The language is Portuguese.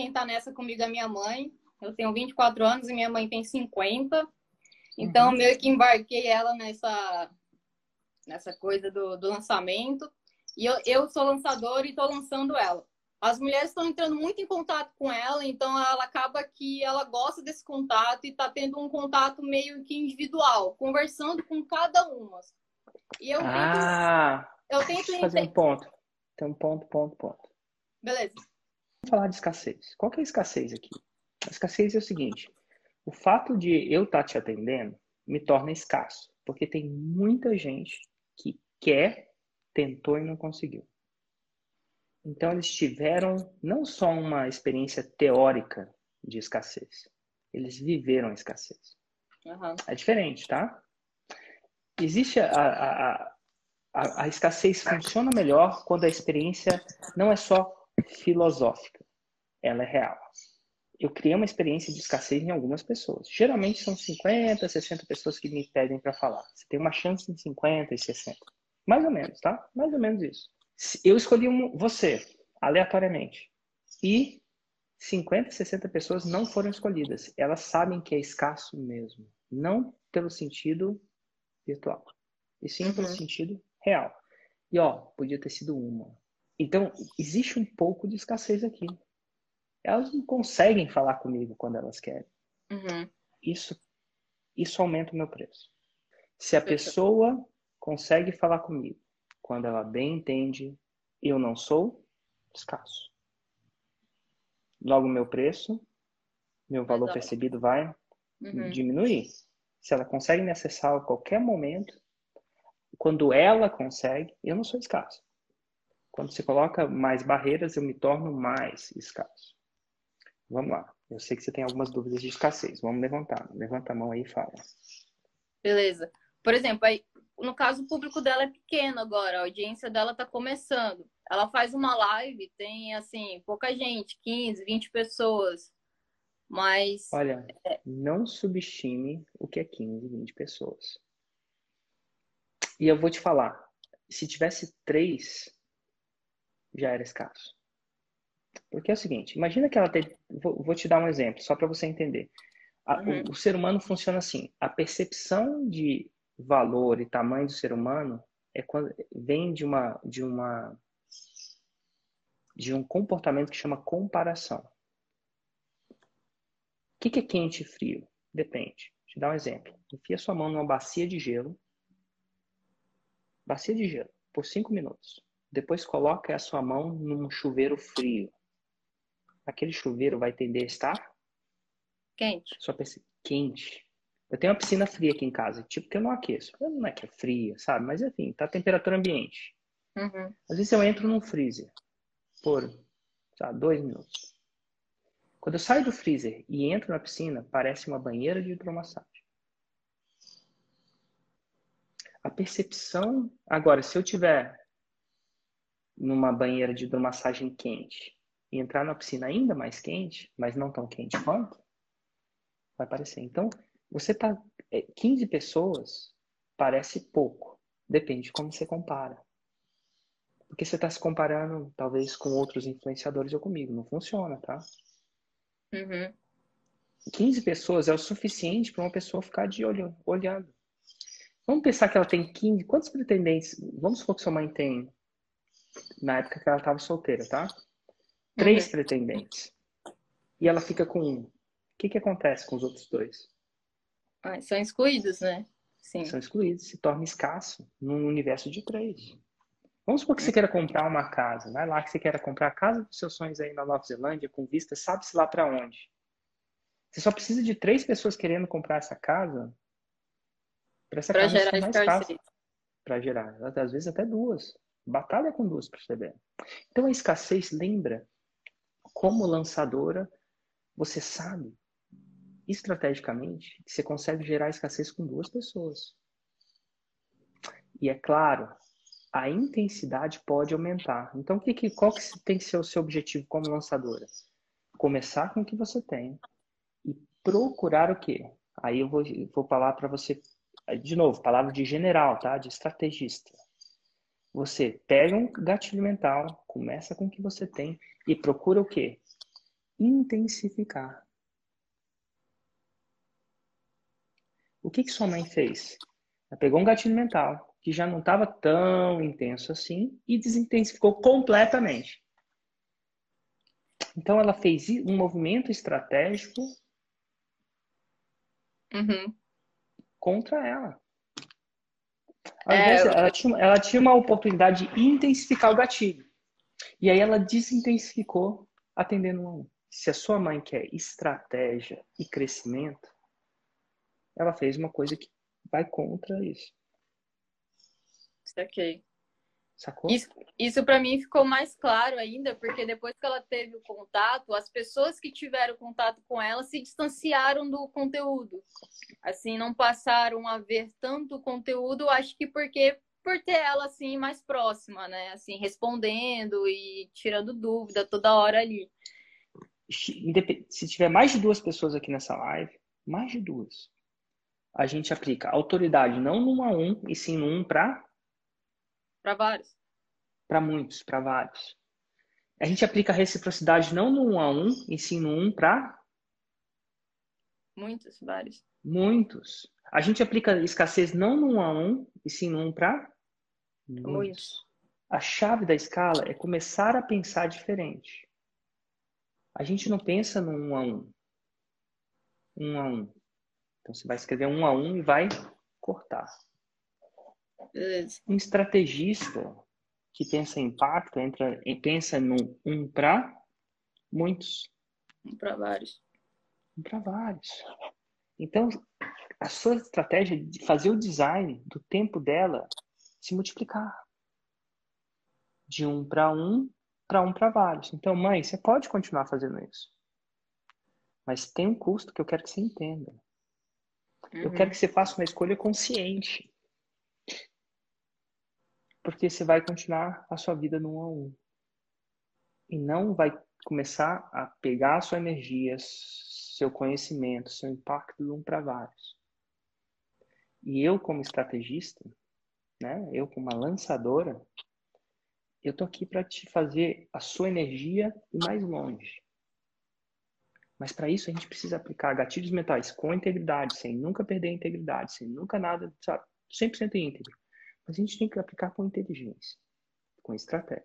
quem tá nessa comigo é minha mãe. Eu tenho 24 anos e minha mãe tem 50. Então, uhum. meio que embarquei ela nessa, nessa coisa do, do lançamento. E eu, eu sou lançadora e estou lançando ela. As mulheres estão entrando muito em contato com ela, então ela acaba que ela gosta desse contato e está tendo um contato meio que individual, conversando com cada uma. E eu ah, tento, eu tento fazer um ponto. Tem um ponto, ponto, ponto. Beleza. Falar de escassez. Qual que é a escassez aqui? A escassez é o seguinte: o fato de eu estar tá te atendendo me torna escasso, porque tem muita gente que quer, tentou e não conseguiu. Então, eles tiveram não só uma experiência teórica de escassez, eles viveram a escassez. Uhum. É diferente, tá? Existe a, a, a, a, escassez funciona melhor quando a experiência não é só filosófica, ela é real. Eu criei uma experiência de escassez em algumas pessoas. Geralmente são 50, 60 pessoas que me pedem para falar. Você tem uma chance em 50 e 60. Mais ou menos, tá? Mais ou menos isso. Eu escolhi um, você, aleatoriamente. E 50, 60 pessoas não foram escolhidas. Elas sabem que é escasso mesmo. Não pelo sentido virtual, e sim uhum. pelo sentido real. E ó, podia ter sido uma. Então, existe um pouco de escassez aqui. Elas não conseguem falar comigo quando elas querem. Uhum. Isso, isso aumenta o meu preço. Se a pessoa consegue falar comigo quando ela bem entende, eu não sou escasso. Logo, meu preço, meu valor percebido vai uhum. diminuir. Se ela consegue me acessar a qualquer momento, quando ela consegue, eu não sou escasso. Quando você coloca mais barreiras, eu me torno mais escasso. Vamos lá. Eu sei que você tem algumas dúvidas de escassez. Vamos levantar. Levanta a mão aí e fala. Beleza. Por exemplo, aí, no caso, o público dela é pequeno agora, a audiência dela está começando. Ela faz uma live, tem assim, pouca gente, 15, 20 pessoas. Mas. Olha, é... não subestime o que é 15, 20 pessoas. E eu vou te falar, se tivesse três, já era escasso. Porque é o seguinte, imagina que ela tem. Vou, vou te dar um exemplo, só para você entender. A, uhum. o, o ser humano funciona assim: a percepção de valor e tamanho do ser humano é quando vem de uma de uma de um comportamento que chama comparação. O que, é quente e frio? Depende. Vou te dar um exemplo. Enfia sua mão numa bacia de gelo. Bacia de gelo, por cinco minutos. Depois coloca a sua mão num chuveiro frio. Aquele chuveiro vai tender a estar quente. Só quente. Eu tenho uma piscina fria aqui em casa, tipo que eu não aqueço. Não é que é fria, sabe? Mas enfim, tá a temperatura ambiente. Uhum. Às vezes eu entro num freezer por dois minutos. Quando eu saio do freezer e entro na piscina, parece uma banheira de hidromassagem. A percepção. Agora, se eu tiver numa banheira de hidromassagem quente e entrar na piscina ainda mais quente, mas não tão quente quanto, vai parecer. Então, você tá 15 é, pessoas parece pouco, depende de como você compara. Porque você está se comparando, talvez, com outros influenciadores ou comigo. Não funciona, tá? Uhum. 15 pessoas é o suficiente para uma pessoa ficar de olho, olhando. Vamos pensar que ela tem 15. Quantos pretendentes? Vamos supor que sua mãe tem. Na época que ela estava solteira, tá? Três uhum. pretendentes. E ela fica com um. O que, que acontece com os outros dois? Ah, são excluídos, né? Sim. São excluídos, se torna escasso num universo de três. Vamos supor que você queira comprar uma casa. Vai lá que você queira comprar a casa dos seus sonhos aí na Nova Zelândia, com vista, sabe-se lá para onde. Você só precisa de três pessoas querendo comprar essa casa para essa pra casa gerar mais escassa. Para gerar, às vezes até duas. Batalha com duas para Então a escassez lembra como lançadora, você sabe estrategicamente que você consegue gerar escassez com duas pessoas. E é claro, a intensidade pode aumentar. Então, que, que, qual que tem que ser o seu objetivo como lançadora? Começar com o que você tem e procurar o quê? Aí eu vou, vou falar para você, de novo, palavra de general, tá? De estrategista. Você pega um gatilho mental, começa com o que você tem e procura o quê? intensificar. O que, que sua mãe fez? Ela pegou um gatilho mental que já não estava tão intenso assim e desintensificou completamente. Então ela fez um movimento estratégico uhum. contra ela. É, ela, tinha, ela tinha uma oportunidade de intensificar o gatilho. E aí ela desintensificou atendendo um a um. Se a sua mãe quer estratégia e crescimento, ela fez uma coisa que vai contra isso. Ok. Sacou? Isso, isso para mim ficou mais claro ainda, porque depois que ela teve o contato, as pessoas que tiveram contato com ela se distanciaram do conteúdo. Assim, não passaram a ver tanto conteúdo, acho que porque por ter ela assim mais próxima, né? Assim, respondendo e tirando dúvida toda hora ali. Se tiver mais de duas pessoas aqui nessa live, mais de duas, a gente aplica autoridade não num a um, e sim num para para vários. Para muitos, para vários. A gente aplica a reciprocidade não no um a um, e sim no um para muitos, vários. Muitos. A gente aplica escassez não no um a um, e sim no um para muitos. muitos. A chave da escala é começar a pensar diferente. A gente não pensa no um a um. Um a um. Então você vai escrever um a um e vai cortar. Um estrategista que pensa em impacto entra, pensa no um para muitos. Um para vários. Um para vários. Então, a sua estratégia de fazer o design do tempo dela se multiplicar. De um para um, para um para vários. Então, mãe, você pode continuar fazendo isso. Mas tem um custo que eu quero que você entenda. Uhum. Eu quero que você faça uma escolha consciente porque você vai continuar a sua vida no um a um. E não vai começar a pegar a sua energia, seu conhecimento, seu impacto de um para vários. E eu, como estrategista, né, eu, como uma lançadora, eu tô aqui para te fazer a sua energia ir mais longe. Mas para isso a gente precisa aplicar gatilhos mentais com integridade, sem nunca perder a integridade, sem nunca nada, sabe, 100% íntegro. A gente tem que aplicar com inteligência, com estratégia.